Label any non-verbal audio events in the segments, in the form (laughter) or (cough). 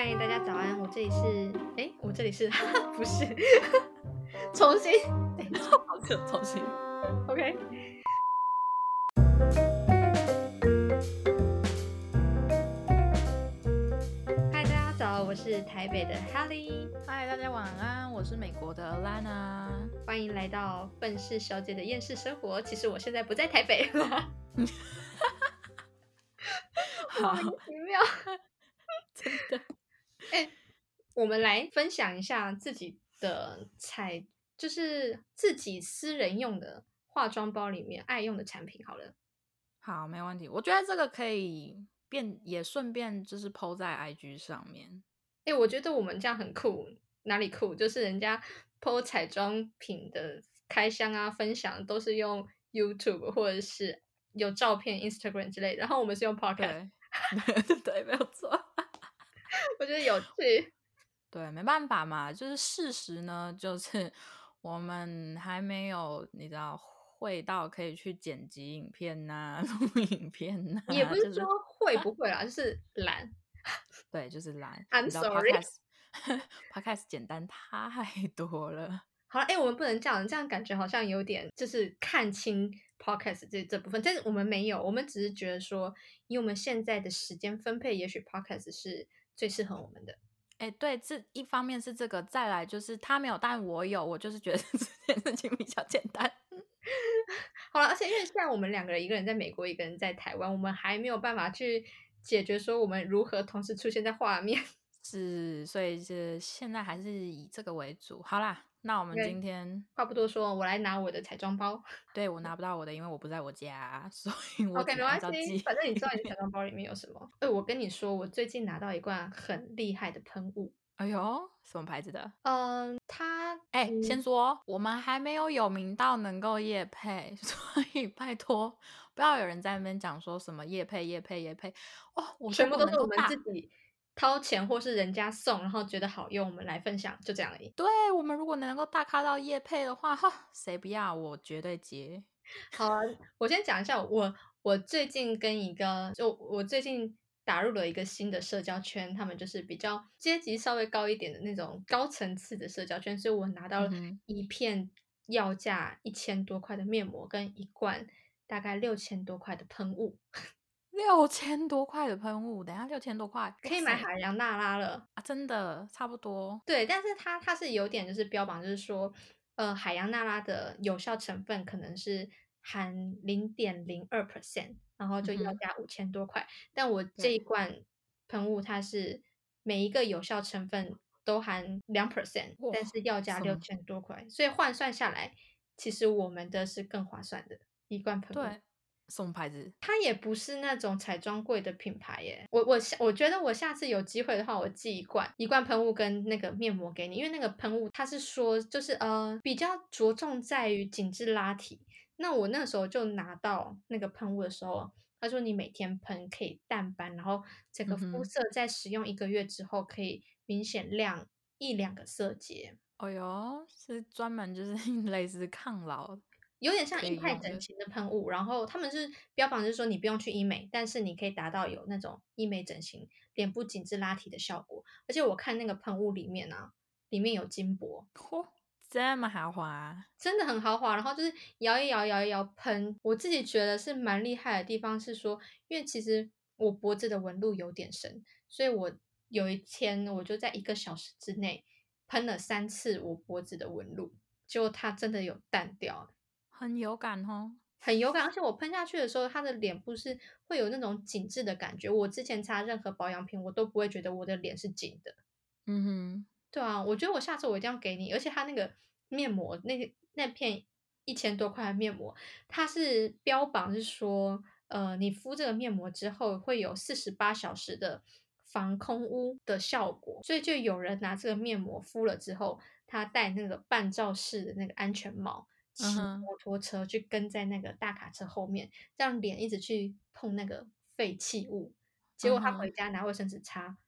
嗨，大家早安！我这里是，哎，我这里是，(laughs) 不是，重新，好可重新，OK。嗨，大家早，我是台北的 Helly。嗨，大家晚安，我是美国的 Lana。欢迎来到愤世小姐的厌世生活。其实我现在不在台北了。(laughs) (laughs) 好奇妙。哎，我们来分享一下自己的彩，就是自己私人用的化妆包里面爱用的产品。好了，好，没问题。我觉得这个可以变，也顺便就是 PO 在 IG 上面。哎，我觉得我们这样很酷，哪里酷？就是人家 PO 彩妆品的开箱啊，分享都是用 YouTube 或者是有照片 Instagram 之类的，然后我们是用 Podcast。(laughs) 对，没有错。我觉得有趣，(laughs) 对，没办法嘛，就是事实呢，就是 (laughs) 我们还没有你知道会到可以去剪辑影片呐、(laughs) 录影片呐，也不是说会不会啦，就是懒，对，就是懒。I'm sorry，Podcast 简单太多了。好了，哎，我们不能这样，这样感觉好像有点就是看清 Podcast 这这部分，但是我们没有，我们只是觉得说，以我们现在的时间分配，也许 Podcast 是。最适合我们的，哎，对，这一方面是这个，再来就是他没有，但我有，我就是觉得 (laughs) 这件事情比较简单。(laughs) 好了，而且因为现在我们两个人，一个人在美国，一个人在台湾，我们还没有办法去解决说我们如何同时出现在画面。(laughs) 是，所以是现在还是以这个为主。好啦。那我们今天话不多说，我来拿我的彩妆包。(laughs) 对我拿不到我的，因为我不在我家，所以我 OK 没关系。反正你知道你彩 (laughs) 妆包里面有什么？哎，我跟你说，我最近拿到一罐很厉害的喷雾。哎呦，什么牌子的？嗯，它哎，先说我们还没有有名到能够夜配，(laughs) 所以拜托不要有人在那边讲说什么夜配夜配夜配哦，我全部都是我们自己。掏钱或是人家送，然后觉得好用，我们来分享，就这样而已。对我们如果能够大咖到叶配的话，哈，谁不要？我绝对接。(laughs) 好啊，我先讲一下，我我最近跟一个，就我最近打入了一个新的社交圈，他们就是比较阶级稍微高一点的那种高层次的社交圈，所以我拿到了一片要价一千多块的面膜，跟一罐大概六千多块的喷雾。六千多块的喷雾，等下六千多块可以买海洋娜拉了啊！真的差不多。对，但是它它是有点就是标榜，就是说，呃，海洋娜拉的有效成分可能是含零点零二 percent，然后就要加五千多块。但我这一罐喷雾，它是每一个有效成分都含两 percent，但是要加六千多块，所以换算下来，其实我们的是更划算的一罐喷雾。什么牌子？它也不是那种彩妆柜的品牌耶。我我下我觉得我下次有机会的话，我寄一罐一罐喷雾跟那个面膜给你，因为那个喷雾它是说就是呃比较着重在于紧致拉提。那我那时候就拿到那个喷雾的时候，他说你每天喷可以淡斑，然后整个肤色在使用一个月之后可以明显亮一两个色阶。哦哟，是专门就是 (laughs) 类似抗老。有点像硬派整形的喷雾，然后他们是标榜就是说你不用去医美，但是你可以达到有那种医美整形、脸部紧致拉提的效果。而且我看那个喷雾里面啊，里面有金箔，嚯，这么豪华，真的很豪华。然后就是摇一摇，摇一摇喷，我自己觉得是蛮厉害的地方是说，因为其实我脖子的纹路有点深，所以我有一天我就在一个小时之内喷了三次我脖子的纹路，结果它真的有淡掉。很有感哦，很有感，而且我喷下去的时候，它的脸部是会有那种紧致的感觉。我之前擦任何保养品，我都不会觉得我的脸是紧的。嗯哼，对啊，我觉得我下次我一定要给你。而且它那个面膜，那个那片一千多块的面膜，它是标榜是说，呃，你敷这个面膜之后会有四十八小时的防空污的效果。所以就有人拿这个面膜敷了之后，他戴那个半罩式的那个安全帽。骑摩托车去跟在那个大卡车后面，让脸一直去碰那个废弃物，结果他回家拿卫生纸擦，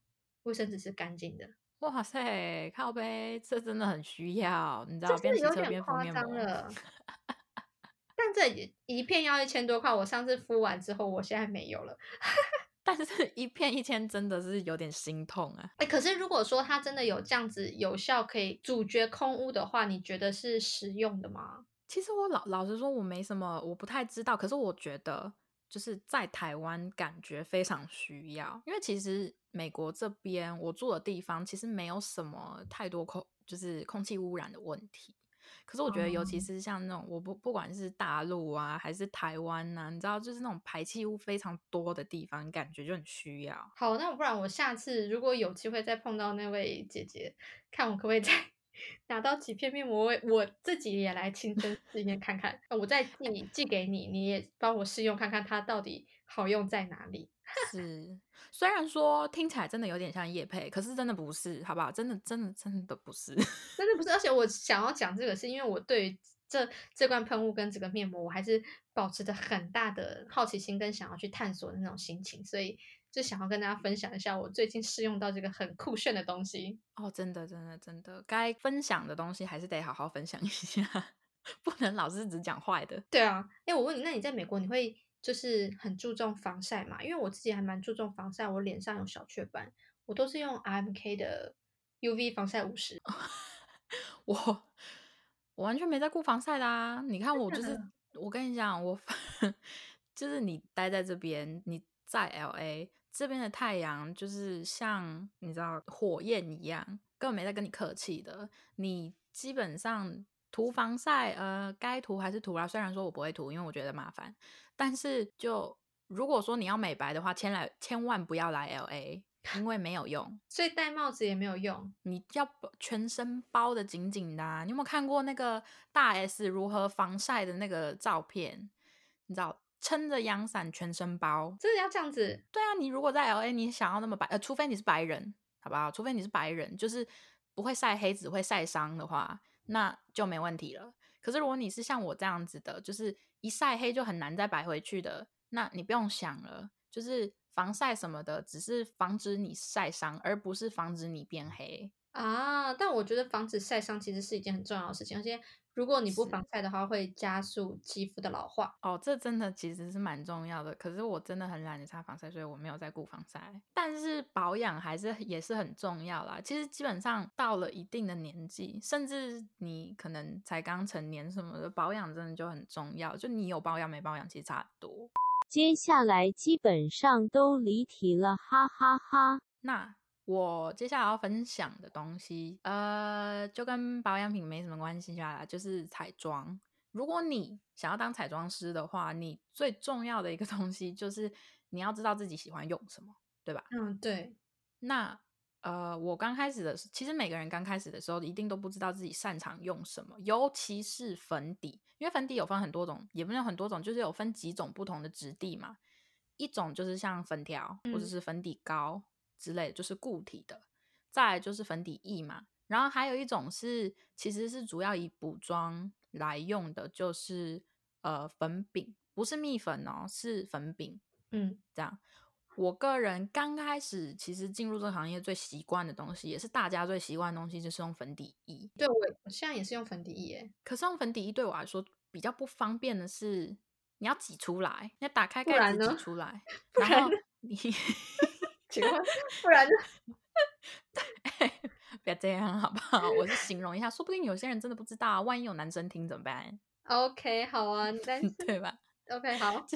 卫生纸是干净的。哇塞，靠背，这真的很需要，你知道？这是有点夸张了。(laughs) 但这一片要一千多块，我上次敷完之后，我现在没有了。(laughs) 但是一片一千真的是有点心痛啊。哎，可是如果说它真的有这样子有效可以阻绝空污的话，你觉得是实用的吗？其实我老老实说，我没什么，我不太知道。可是我觉得就是在台湾感觉非常需要，因为其实美国这边我住的地方其实没有什么太多空，就是空气污染的问题。可是我觉得，尤其是像那种我不不管是大陆啊，还是台湾呐，你知道，就是那种排气物非常多的地方，感觉就很需要。好，那不然我下次如果有机会再碰到那位姐姐，看我可不可以再拿到几片面膜，我我自己也来亲身试验看看。我再寄寄给你，你也帮我试用看看，它到底好用在哪里。(laughs) 是，虽然说听起来真的有点像叶配，可是真的不是，好不好？真的，真的，真的不是，真的不是。而且我想要讲这个，是因为我对这这罐喷雾跟这个面膜，我还是保持着很大的好奇心跟想要去探索的那种心情，所以就想要跟大家分享一下我最近试用到这个很酷炫的东西。哦，真的，真的，真的，该分享的东西还是得好好分享一下，(laughs) 不能老是只讲坏的。对啊，哎，我问你，那你在美国你会？就是很注重防晒嘛，因为我自己还蛮注重防晒，我脸上有小雀斑，我都是用 RMK 的 UV 防晒五十。(laughs) 我我完全没在顾防晒啦，你看我就是，我跟你讲，我 (laughs) 就是你待在这边，你在 LA 这边的太阳就是像你知道火焰一样，根本没在跟你客气的，你基本上涂防晒，呃，该涂还是涂啦。虽然说我不会涂，因为我觉得麻烦。但是，就如果说你要美白的话，千来千万不要来 L A，因为没有用。(laughs) 所以戴帽子也没有用，你要全身包的紧紧的。你有没有看过那个大 S 如何防晒的那个照片？你知道，撑着阳伞全身包，真的要这样子？对啊，你如果在 L A，你想要那么白，呃，除非你是白人，好不好？除非你是白人，就是不会晒黑，只会晒伤的话，那就没问题了。可是如果你是像我这样子的，就是一晒黑就很难再白回去的，那你不用想了，就是防晒什么的，只是防止你晒伤，而不是防止你变黑啊。但我觉得防止晒伤其实是一件很重要的事情，而且。如果你不防晒的话，会加速肌肤的老化。哦，这真的其实是蛮重要的。可是我真的很懒得擦防晒，所以我没有在顾防晒。但是保养还是也是很重要啦。其实基本上到了一定的年纪，甚至你可能才刚成年什么的，保养真的就很重要。就你有保养没保养，其实差很多。接下来基本上都离题了，哈哈哈。那。我接下来要分享的东西，呃，就跟保养品没什么关系啦，就是彩妆。如果你想要当彩妆师的话，你最重要的一个东西就是你要知道自己喜欢用什么，对吧？嗯，对。那呃，我刚开始的时，其实每个人刚开始的时候一定都不知道自己擅长用什么，尤其是粉底，因为粉底有分很多种，也不是很多种，就是有分几种不同的质地嘛。一种就是像粉条或者是粉底膏。之类就是固体的，再来就是粉底液嘛，然后还有一种是其实是主要以补妆来用的，就是呃粉饼，不是蜜粉哦，是粉饼。嗯，这样。我个人刚开始其实进入这个行业最习惯的东西，也是大家最习惯的东西，就是用粉底液。对我现在也是用粉底液，可是用粉底液对我来说比较不方便的是，你要挤出来，你要打开盖子挤出来，(laughs) 然后你。请问，不然就 (laughs) 不要这样好不好？我是形容一下，说不定有些人真的不知道，万一有男生听怎么办？OK，好啊，但 (laughs) 是对吧？OK，好，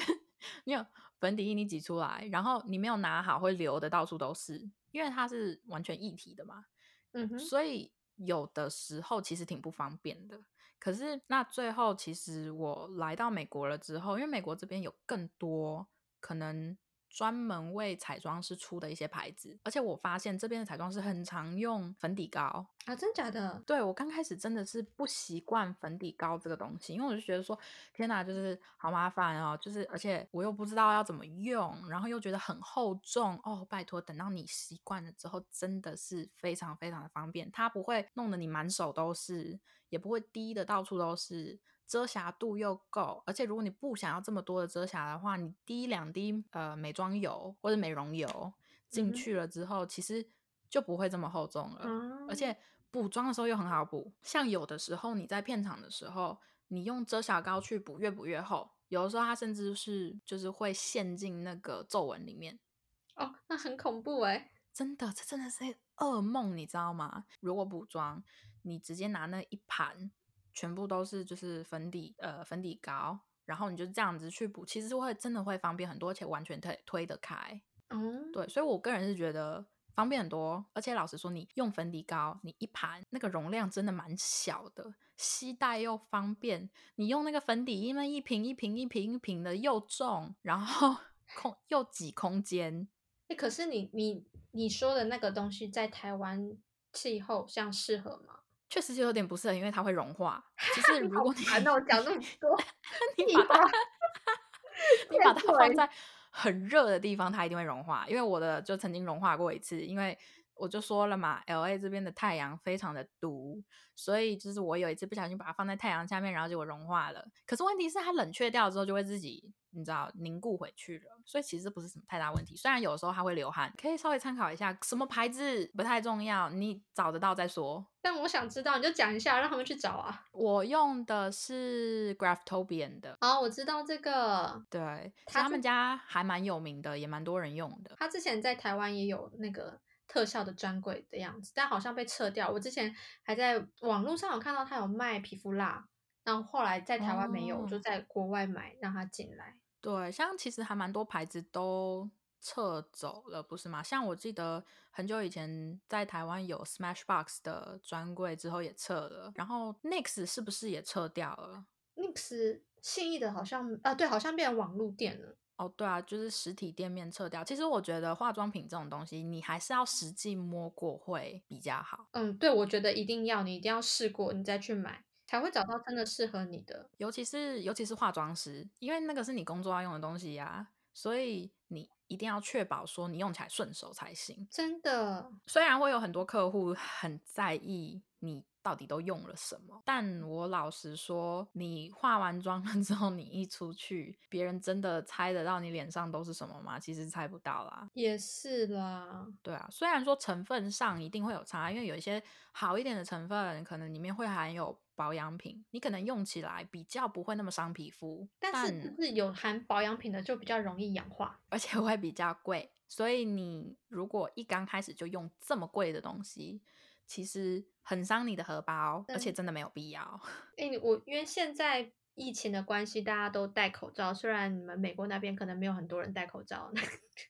你有粉底液你挤出来，然后你没有拿好，会流的到处都是，因为它是完全一体的嘛。嗯哼，所以有的时候其实挺不方便的。可是那最后，其实我来到美国了之后，因为美国这边有更多可能。专门为彩妆师出的一些牌子，而且我发现这边的彩妆师很常用粉底膏啊，真假的？对我刚开始真的是不习惯粉底膏这个东西，因为我就觉得说，天哪，就是好麻烦哦，就是而且我又不知道要怎么用，然后又觉得很厚重哦。拜托，等到你习惯了之后，真的是非常非常的方便，它不会弄得你满手都是，也不会滴的到处都是。遮瑕度又够，而且如果你不想要这么多的遮瑕的话，你滴两滴呃美妆油或者美容油进去了之后，其实就不会这么厚重了。而且补妆的时候又很好补，像有的时候你在片场的时候，你用遮瑕膏去补，越补越厚，有的时候它甚至是就是会陷进那个皱纹里面。哦，那很恐怖哎。真的，这真的是噩梦，你知道吗？如果补妆，你直接拿那一盘，全部都是就是粉底呃粉底膏，然后你就这样子去补，其实会真的会方便很多，而且完全推推得开。嗯，对，所以我个人是觉得方便很多，而且老实说，你用粉底膏，你一盘那个容量真的蛮小的，携带又方便。你用那个粉底，因为一瓶一瓶一瓶一瓶的又重，然后 (laughs) 空又挤空间。哎，可是你你你说的那个东西在台湾气候这样适合吗？确实就有点不适合，因为它会融化。就是如果你那我讲那么 (laughs) 多，你把它你把它放在很热的地方，它一定会融化。因为我的就曾经融化过一次，因为我就说了嘛，L A 这边的太阳非常的毒，所以就是我有一次不小心把它放在太阳下面，然后结果融化了。可是问题是它冷却掉之后就会自己。你知道凝固回去了，所以其实不是什么太大问题。虽然有时候它会流汗，可以稍微参考一下什么牌子不太重要，你找得到再说。但我想知道，你就讲一下，让他们去找啊。我用的是 Graftobian 的。哦，我知道这个。对，他们家还蛮有名的，也蛮多人用的。他之前在台湾也有那个特效的专柜的样子，但好像被撤掉。我之前还在网络上有看到他有卖皮肤蜡，然后后来在台湾没有，我就在国外买让他进来。对，像其实还蛮多牌子都撤走了，不是吗？像我记得很久以前在台湾有 Smashbox 的专柜，之后也撤了。然后 Nix 是不是也撤掉了？Nix 信义的好像啊，对，好像变成网络店了。哦，对啊，就是实体店面撤掉。其实我觉得化妆品这种东西，你还是要实际摸过会比较好。嗯，对，我觉得一定要，你一定要试过，你再去买。才会找到真的适合你的，尤其是尤其是化妆师，因为那个是你工作要用的东西呀，所以你一定要确保说你用起来顺手才行。真的，虽然会有很多客户很在意你到底都用了什么，但我老实说，你化完妆了之后，你一出去，别人真的猜得到你脸上都是什么吗？其实猜不到啦。也是啦，对啊，虽然说成分上一定会有差，因为有一些好一点的成分，可能里面会含有。保养品，你可能用起来比较不会那么伤皮肤，但是是有含保养品的就比较容易氧化，而且会比较贵。所以你如果一刚开始就用这么贵的东西，其实很伤你的荷包，而且真的没有必要。(laughs) 哎，我因为现在疫情的关系，大家都戴口罩，虽然你们美国那边可能没有很多人戴口罩，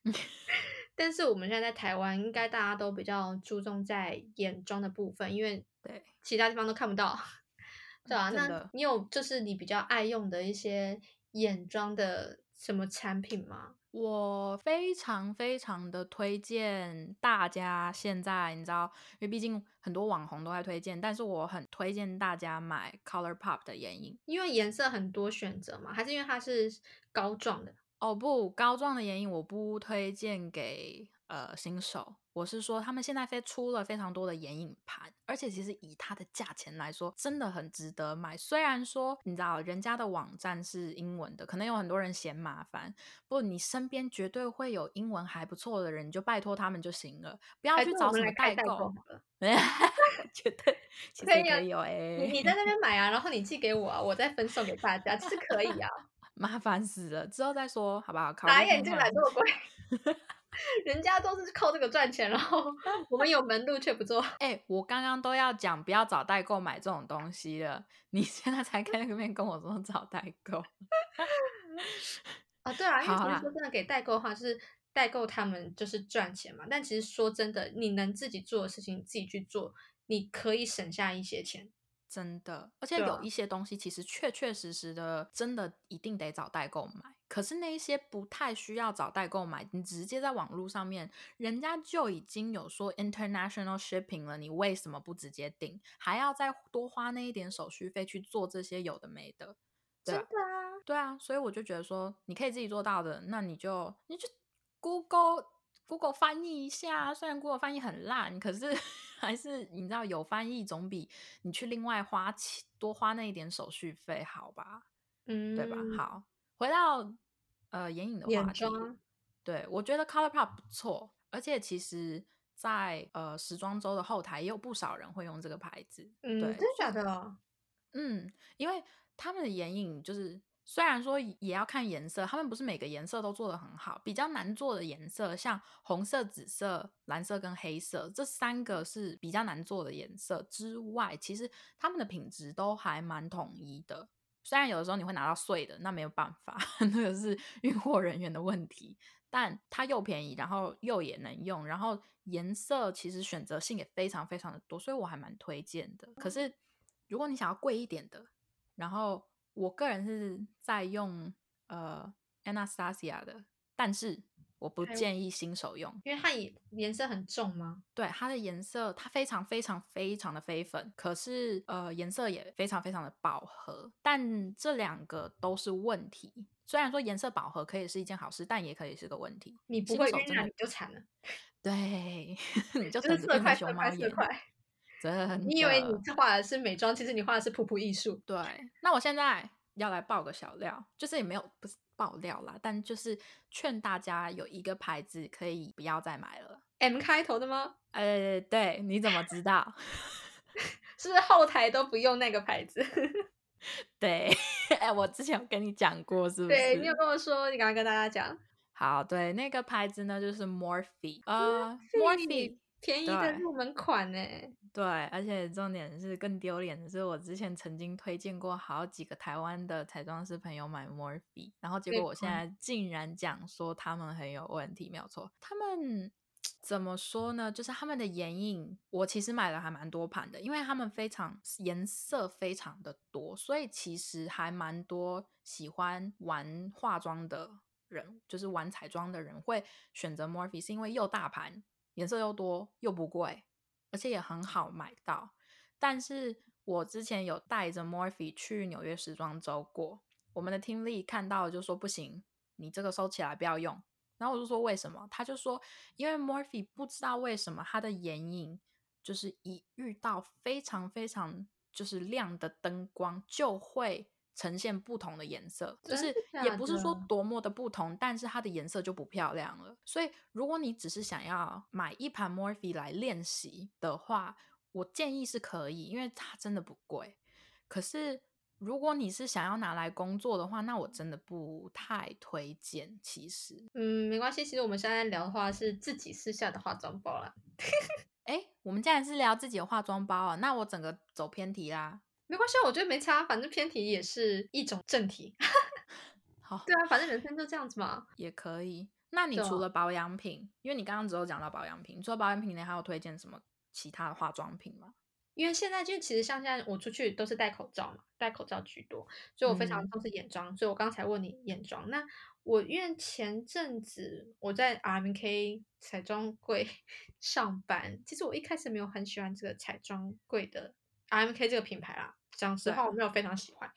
(laughs) 但是我们现在在台湾，应该大家都比较注重在眼妆的部分，因为对其他地方都看不到。(laughs) 对啊，那你有就是你比较爱用的一些眼妆的什么产品吗？我非常非常的推荐大家现在，你知道，因为毕竟很多网红都在推荐，但是我很推荐大家买 Color Pop 的眼影，因为颜色很多选择嘛，还是因为它是膏状的？哦不，膏状的眼影我不推荐给呃新手。我是说，他们现在非出了非常多的眼影盘，而且其实以它的价钱来说，真的很值得买。虽然说你知道人家的网站是英文的，可能有很多人嫌麻烦，不，你身边绝对会有英文还不错的人，你就拜托他们就行了，不要去找什么代购。(laughs) 绝对可以有哎，你在那边买啊，然后你寄给我，我再分送给大家，其实可以啊。(laughs) 麻烦死了，之后再说好不好？打眼镜买这么贵。(laughs) 人家都是靠这个赚钱，然后 (laughs) 我们有门路却不做。哎，我刚刚都要讲不要找代购买这种东西了，你现在才开那面跟我说找代购。啊，对啊，因为其实说真的，给代购的话，就是代购他们就是赚钱嘛。但其实说真的，你能自己做的事情，自己去做，你可以省下一些钱。真的，而且有一些东西其实确确实实的，真的一定得找代购买。可是那一些不太需要找代购买，你直接在网络上面，人家就已经有说 international shipping 了，你为什么不直接订，还要再多花那一点手续费去做这些有的没的？真的啊，对啊，所以我就觉得说，你可以自己做到的，那你就你就 Google Google 翻译一下，虽然 Google 翻译很烂，可是 (laughs) 还是你知道有翻译总比你去另外花钱多花那一点手续费好吧？嗯，对吧？好，回到。呃，眼影的话题，对我觉得 Color Pop 不错，而且其实，在呃时装周的后台也有不少人会用这个牌子。嗯，真的假的？嗯，因为他们的眼影就是虽然说也要看颜色，他们不是每个颜色都做的很好，比较难做的颜色，像红色、紫色、蓝色跟黑色这三个是比较难做的颜色之外，其实他们的品质都还蛮统一的。虽然有的时候你会拿到碎的，那没有办法，(laughs) 那个是运货人员的问题。但它又便宜，然后又也能用，然后颜色其实选择性也非常非常的多，所以我还蛮推荐的。可是如果你想要贵一点的，然后我个人是在用呃 Anastasia 的，但是我不建议新手用，因为它颜颜色很重吗？对，它的颜色它非常非常非常的飞粉，可是呃颜色也非常非常的饱和，但这两个都是问题。虽然说颜色饱和可以是一件好事，但也可以是个问题。你不会晕染你就惨了。对，(laughs) 你就等着变成熊猫眼。真的，你以为你画的是美妆，其实你画的是普普艺术。对，那我现在要来爆个小料，就是也没有不是爆料啦，但就是劝大家有一个牌子可以不要再买了。M 开头的吗？呃，对，你怎么知道？(laughs) 是不是后台都不用那个牌子？(laughs) 对，(laughs) 哎，我之前有跟你讲过，是不是？对你有跟我说，你刚刚跟大家讲。好，对，那个牌子呢，就是 Morphe，呃，Morphe 便宜的入门款呢。对，而且重点是更丢脸的是，我之前曾经推荐过好几个台湾的彩妆师朋友买 Morphe，然后结果我现在竟然讲说他们很有问题，没有错，他们。怎么说呢？就是他们的眼影，我其实买了还蛮多盘的，因为他们非常颜色非常的多，所以其实还蛮多喜欢玩化妆的人，就是玩彩妆的人会选择 Morphe，是因为又大盘，颜色又多，又不贵，而且也很好买到。但是我之前有带着 Morphe 去纽约时装周过，我们的听力看到就说不行，你这个收起来不要用。然后我就说为什么？他就说，因为 Morphe 不知道为什么他的眼影就是一遇到非常非常就是亮的灯光，就会呈现不同的颜色，就是也不是说多么的不同，但是它的颜色就不漂亮了。所以如果你只是想要买一盘 Morphe 来练习的话，我建议是可以，因为它真的不贵。可是。如果你是想要拿来工作的话，那我真的不太推荐。其实，嗯，没关系。其实我们现在聊的话是自己私下的化妆包啦。哎，我们既然是聊自己的化妆包啊，那我整个走偏题啦。没关系，我觉得没差，反正偏题也是一种正题。(laughs) 好，对啊，反正人生就这样子嘛，也可以。那你除了保养品，因为你刚刚只有讲到保养品，除了保养品，你还有推荐什么其他的化妆品吗？因为现在就其实像现在我出去都是戴口罩嘛，戴口罩居多，所以我非常重视眼妆。所以我刚才问你眼妆，那我因为前阵子我在 R M K 彩妆柜 (laughs) 上班，其实我一开始没有很喜欢这个彩妆柜的 R M K 这个品牌啦，讲实话我没有非常喜欢。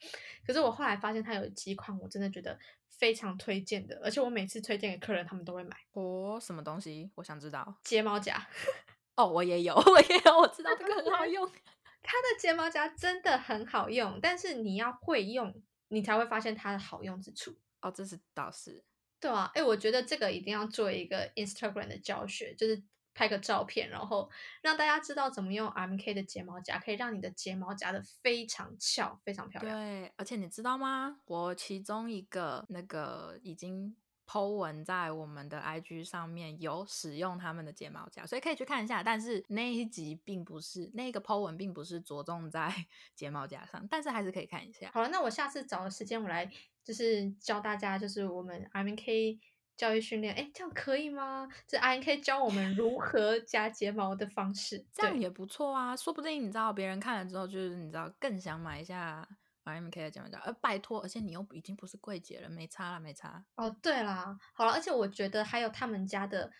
可是我后来发现它有几款我真的觉得非常推荐的，而且我每次推荐给客人，他们都会买。哦，什么东西？我想知道。睫毛夹。(laughs) 哦，我也有，我也有，我知道这个很好用。(laughs) 它的睫毛夹真的很好用，但是你要会用，你才会发现它的好用之处。哦，这是倒是。对啊，哎，我觉得这个一定要做一个 Instagram 的教学，就是拍个照片，然后让大家知道怎么用 MK 的睫毛夹，可以让你的睫毛夹的非常翘，非常漂亮。对，而且你知道吗？我其中一个那个已经。Po 文在我们的 IG 上面有使用他们的睫毛夹，所以可以去看一下。但是那一集并不是那个 Po 文，并不是着重在 (laughs) 睫毛夹上，但是还是可以看一下。好了，那我下次找个时间，我来就是教大家，就是我们 RNK 教育训练，哎，这样可以吗？这 I N K 教我们如何夹睫毛的方式，这样也不错啊。说不定你知道别人看了之后，就是你知道更想买一下。I M K 的睫毛夹，呃，拜托，而且你又已经不是柜姐了，没差了，没差。哦，对啦，好了，而且我觉得还有他们家的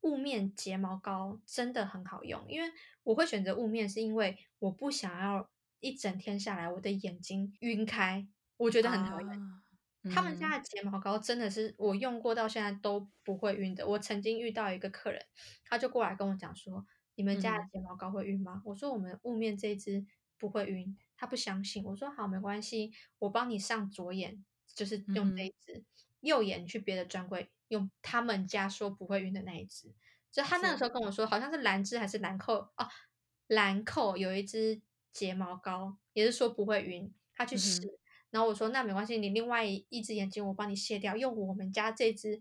雾面睫毛膏真的很好用，因为我会选择雾面，是因为我不想要一整天下来我的眼睛晕开，我觉得很讨厌。他们家的睫毛膏真的是我用过到现在都不会晕的。我曾经遇到一个客人，他就过来跟我讲说：“你们家的睫毛膏会晕吗？”我说：“我们雾面这一支不会晕。”他不相信，我说好，没关系，我帮你上左眼，就是用这一支，右眼去别的专柜用他们家说不会晕的那一支。就他那个时候跟我说，好像是兰芝还是兰蔻哦，兰蔻有一支睫毛膏，也是说不会晕，他去试，然后我说那没关系，你另外一只眼睛我帮你卸掉，用我们家这支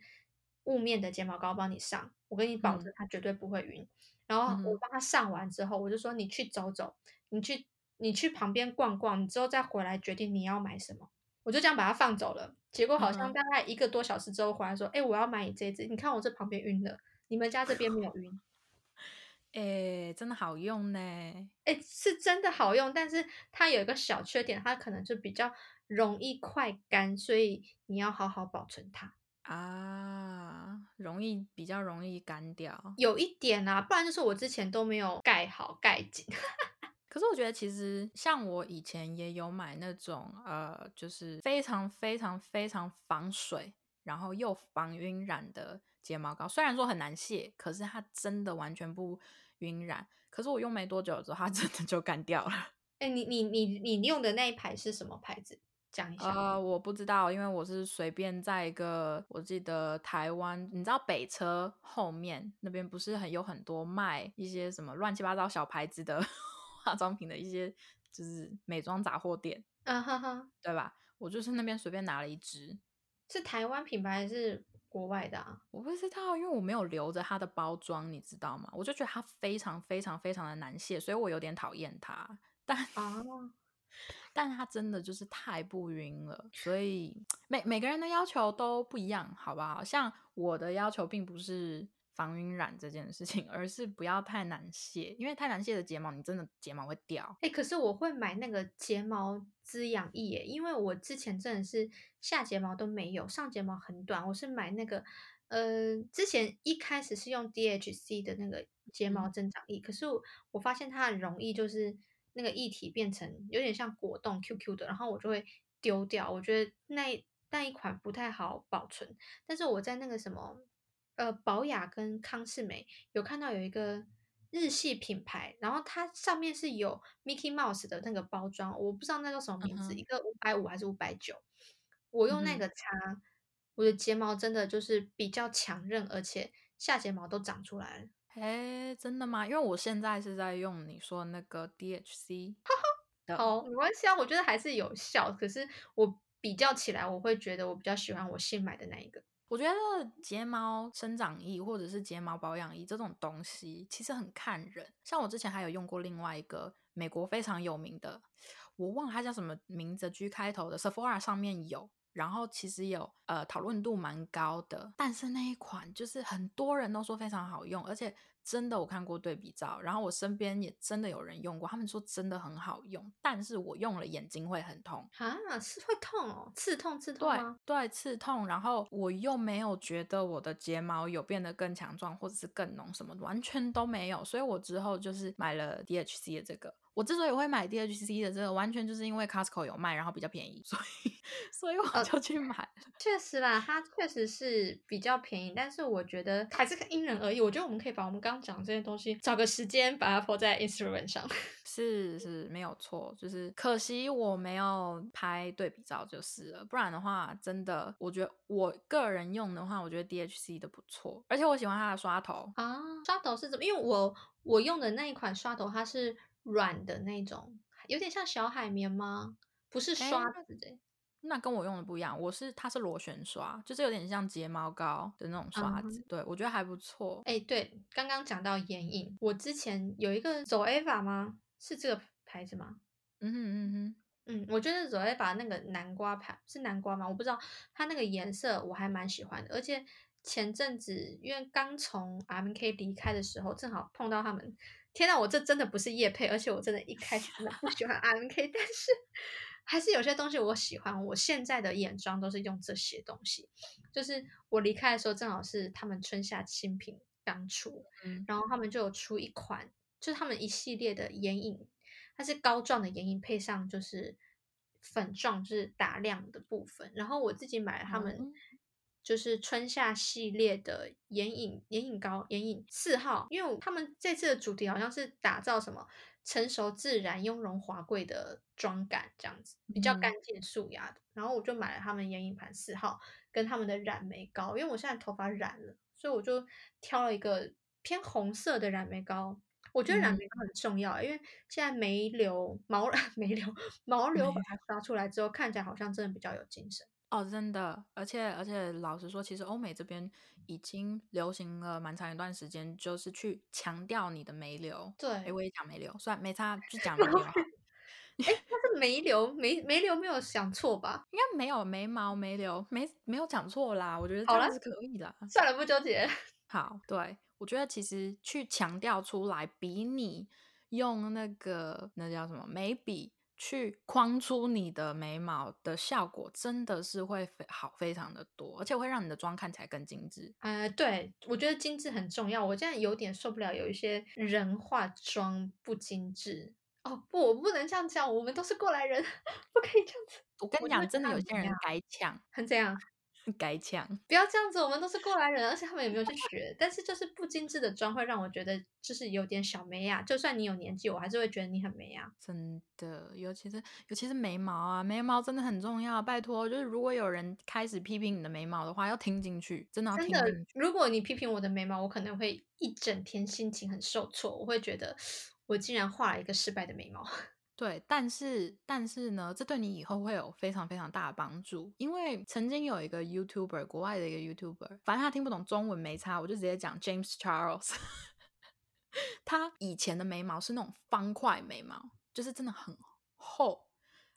雾面的睫毛膏帮你上，我跟你保证它绝对不会晕。然后我帮他上完之后，我就说你去走走，你去你去旁边逛逛，你之后再回来决定你要买什么。我就这样把它放走了。结果好像大概一个多小时之后回来说，哎，我要买你这支，你看我这旁边晕了，你们家这边没有 (laughs) 晕。哎，真的好用呢！哎，是真的好用，但是它有一个小缺点，它可能就比较容易快干，所以你要好好保存它啊，容易比较容易干掉。有一点啊，不然就是我之前都没有盖好盖紧。(laughs) 可是我觉得其实像我以前也有买那种呃，就是非常非常非常防水，然后又防晕染的睫毛膏，虽然说很难卸，可是它真的完全不。晕染，可是我用没多久之后，它真的就干掉了。哎，你你你你用的那一排是什么牌子？讲一下。呃，我不知道，因为我是随便在一个，我记得台湾，你知道北车后面那边不是很有很多卖一些什么乱七八糟小牌子的 (laughs) 化妆品的一些，就是美妆杂货店。啊哈哈，对吧？我就是那边随便拿了一支，是台湾品牌还是？国外的啊，我不知道，因为我没有留着它的包装，你知道吗？我就觉得它非常非常非常的难卸，所以我有点讨厌它。但啊，但它真的就是太不晕了，所以每每个人的要求都不一样，好不好？像我的要求并不是防晕染这件事情，(laughs) 而是不要太难卸，因为太难卸的睫毛，你真的睫毛会掉。哎，可是我会买那个睫毛滋养液，因为我之前真的是。下睫毛都没有，上睫毛很短。我是买那个，呃，之前一开始是用 DHC 的那个睫毛增长液，可是我发现它很容易就是那个液体变成有点像果冻 QQ 的，然后我就会丢掉。我觉得那那一款不太好保存。但是我在那个什么，呃，宝雅跟康士美有看到有一个日系品牌，然后它上面是有 Mickey Mouse 的那个包装，我不知道那叫什么名字，一个五百五还是五百九。我用那个擦，我的睫毛真的就是比较强韧，而且下睫毛都长出来了。哎，真的吗？因为我现在是在用你说那个 DHC，好，没关系啊，我觉得还是有效。可是我比较起来，我会觉得我比较喜欢我新买的那一个。我觉得睫毛生长液或者是睫毛保养液这种东西，其实很看人。像我之前还有用过另外一个美国非常有名的，我忘了它叫什么名字，G 开头的，Sephora 上面有。然后其实有呃讨论度蛮高的，但是那一款就是很多人都说非常好用，而且真的我看过对比照，然后我身边也真的有人用过，他们说真的很好用，但是我用了眼睛会很痛啊，是会痛哦，刺痛刺痛吗？对对，刺痛，然后我又没有觉得我的睫毛有变得更强壮或者是更浓什么，完全都没有，所以我之后就是买了 DHC 的这个。我之所以会买 DHC 的这个，完全就是因为 Costco 有卖，然后比较便宜，所以所以我就去买了。确实啦，它确实是比较便宜，但是我觉得还是因人而异。我觉得我们可以把我们刚刚讲这些东西，找个时间把它放在 Instagram 上。(laughs) 是是，没有错，就是可惜我没有拍对比照就是了，不然的话，真的，我觉得我个人用的话，我觉得 DHC 的不错，而且我喜欢它的刷头啊。刷头是怎么？因为我我用的那一款刷头，它是。软的那种，有点像小海绵吗？不是刷子的，那跟我用的不一样。我是它是螺旋刷，就是有点像睫毛膏的那种刷子。对我觉得还不错。哎，对，刚刚讲到眼影，我之前有一个走 A 法吗？是这个牌子吗？嗯哼嗯哼嗯，我觉得走 A 法那个南瓜牌是南瓜吗？我不知道，它那个颜色我还蛮喜欢的。而且前阵子因为刚从 M K 离开的时候，正好碰到他们。天呐，我这真的不是叶配，而且我真的一开始真的不喜欢 M K，但是还是有些东西我喜欢。我现在的眼妆都是用这些东西，就是我离开的时候正好是他们春夏新品刚出，然后他们就有出一款，就是他们一系列的眼影，它是膏状的眼影配上就是粉状，就是打亮的部分。然后我自己买了他们。就是春夏系列的眼影眼影膏眼影四号，因为他们这次的主题好像是打造什么成熟自然雍容华贵的妆感这样子，比较干净素雅的。然后我就买了他们眼影盘四号跟他们的染眉膏，因为我现在头发染了，所以我就挑了一个偏红色的染眉膏。我觉得染嗯眉膏很重要，因为现在眉流、毛 (laughs) 眉流、毛流把它刷出来之后，看起来好像真的比较有精神。哦，真的，而且而且，老实说，其实欧美这边已经流行了蛮长一段时间，就是去强调你的眉流。哎，对，我也讲眉流，算没差，就讲 (laughs) 眉流。哎，但是眉流眉眉流没有想错吧？应该没有眉毛、眉流，没没有讲错啦，我觉得这好了是可以啦。算了，不纠结。(laughs) 好，对我觉得其实去强调出来，比你用那个那叫什么眉笔去框出你的眉毛的效果，真的是会非好非常的多，而且会让你的妆看起来更精致。呃，对，我觉得精致很重要。我现在有点受不了，有一些人化妆不精致。哦，不，我不能这样讲，我们都是过来人，(laughs) 不可以这样子。我跟你讲，真的有些人得很怎样该呛，很怎样？(laughs) 该呛。不要这样子，我们都是过来人，而且他们也没有去 (laughs) 学。但是就是不精致的妆会让我觉得就是有点小美呀。就算你有年纪，我还是会觉得你很美呀。真的，尤其是尤其是眉毛啊，眉毛真的很重要。拜托，就是如果有人开始批评你的眉毛的话，要听进去，真的要听进去。，如果你批评我的眉毛，我可能会一整天心情很受挫，我会觉得 (sniffs) 我竟然画了一个失败的眉毛。对，但是但是呢，这对你以后会有非常非常大的帮助，因为曾经有一个 YouTuber，国外的一个 YouTuber，反正他听不懂中文没差，我就直接讲 James Charles。(laughs) 他以前的眉毛是那种方块眉毛，就是真的很厚、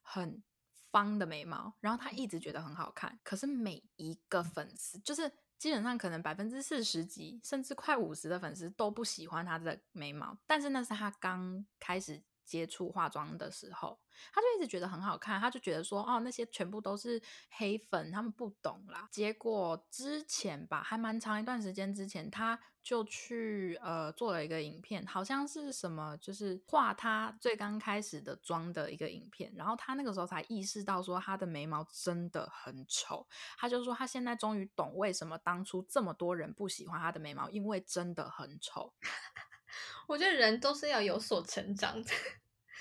很方的眉毛，然后他一直觉得很好看。可是每一个粉丝，就是基本上可能百分之四十几，甚至快五十的粉丝都不喜欢他的眉毛，但是那是他刚开始接触化妆的时候，他就一直觉得很好看，他就觉得说，哦，那些全部都是黑粉，他们不懂啦。结果之前吧，还蛮长一段时间之前，他就去呃做了一个影片，好像是什么，就是画他最刚开始的妆的一个影片，然后他那个时候才意识到说他的眉毛真的很丑，他就说他现在终于懂为什么当初这么多人不喜欢他的眉毛，因为真的很丑。我觉得人都是要有所成长的。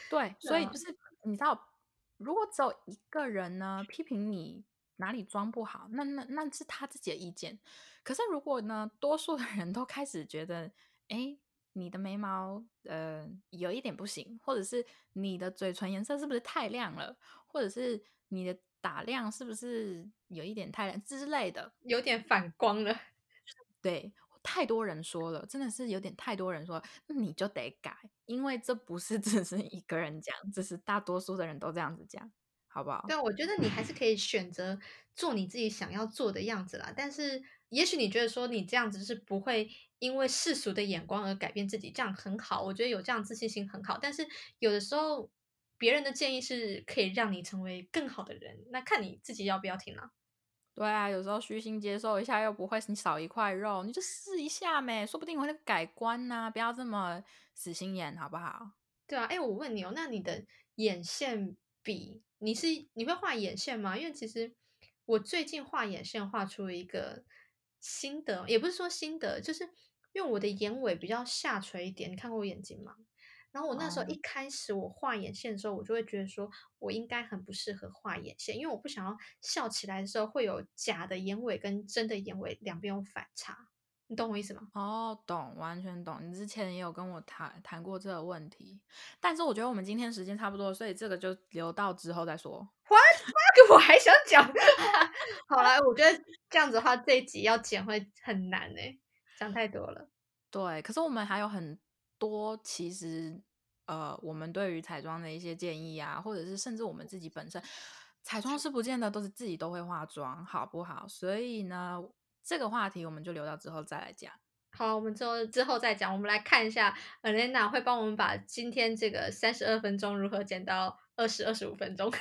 对，(laughs) 所以就是你知道，如果只有一个人呢批评你哪里妆不好，那那那是他自己的意见。可是如果呢，多数的人都开始觉得，哎，你的眉毛呃有一点不行，或者是你的嘴唇颜色是不是太亮了，或者是你的打亮是不是有一点太亮之类的，有点反光了。(laughs) 对，太多人说了，真的是有点太多人说，那你就得改，因为这不是 (laughs) 只是一个人讲，这是大多数的人都这样子讲，好不好？对，我觉得你还是可以选择做你自己想要做的样子啦。但是，也许你觉得说你这样子是不会因为世俗的眼光而改变自己，这样很好。我觉得有这样自信心很好。但是有的时候，别人的建议是可以让你成为更好的人，那看你自己要不要听啦。对啊，有时候虚心接受一下，又不会你少一块肉，你就试一下呗，说不定我会改观呐、不要这么死心眼，好不好？对啊，哎，我问你哦，那你的眼线笔，你是你会画眼线吗？因为其实我最近画眼线画出了一个心得，也不是说心得，就是因为我的眼尾比较下垂一点，你看过我眼睛吗？然后我那时候哦一开始我画眼线的时候，我就会觉得说我应该很不适合画眼线，因为我不想要笑起来的时候会有假的眼尾跟真的眼尾两边有反差，你懂我意思吗？哦，懂，完全懂。你之前也有跟我谈谈过这个问题，但是我觉得我们今天时间差不多，所以这个就留到之后再说。这个 (laughs) 我还想讲，好啦，我觉得这样子的话，这一集要剪会很难哎、讲太多了。对，可是我们还有很多，其实呃，我们对于彩妆的一些建议啊，或者是甚至我们自己本身，彩妆师不见得都是自己都会化妆，好不好？所以呢，这个话题我们就留到之后再来讲。好，我们之后之后再讲。我们来看一下 Elena 会帮我们把今天这个三十二分钟如何减到二十二十五分钟。(laughs)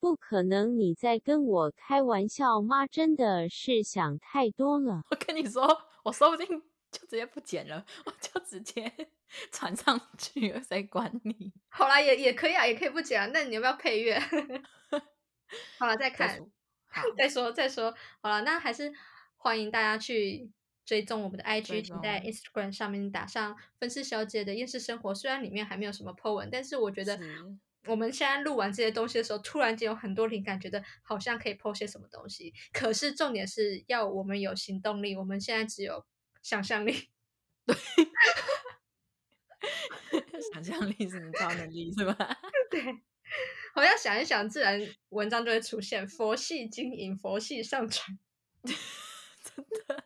不可能你在跟我开玩笑吗？真的是想太多了。(laughs) 我跟你说，我说不定就直接不剪了，我就直接 (laughs) 传上去了，谁管你？好啦，也也可以啊，也可以不剪啊。那你要不要配乐？(laughs) 好了，再再看。(laughs) 再说再说，好了，那还是欢迎大家去追踪我们的 IG，请在 Instagram 上面打上“分尸小姐的夜市生活”。虽然里面还没有什么 po 文，但是我觉得我们现在录完这些东西的时候，突然间有很多灵感，觉得好像可以 po 些什么东西。可是重点是要我们有行动力，我们现在只有想象力。(laughs) 对想象力是你超能力是吧？(laughs) 对，我要想一想，自然文章就会出现佛系经营，佛系上传。(laughs) 真的，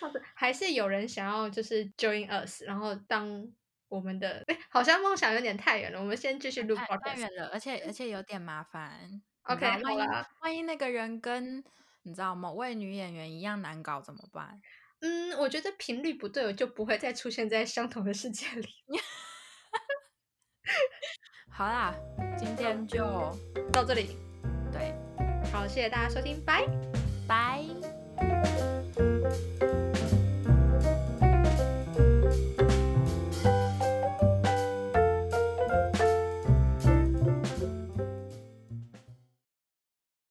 好的，还是有人想要就是 join us，然后当我们的，哎，好像梦想有点太远了，我们先继续录太远了，而且而且有点麻烦。OK，万一万一那个人跟你知道某位女演员一样难搞怎么办？嗯，我觉得频率不对，我就不会再出现在相同的世界里。(laughs) 好啦，今天就到这里，对，好，谢谢大家收听，拜。拜。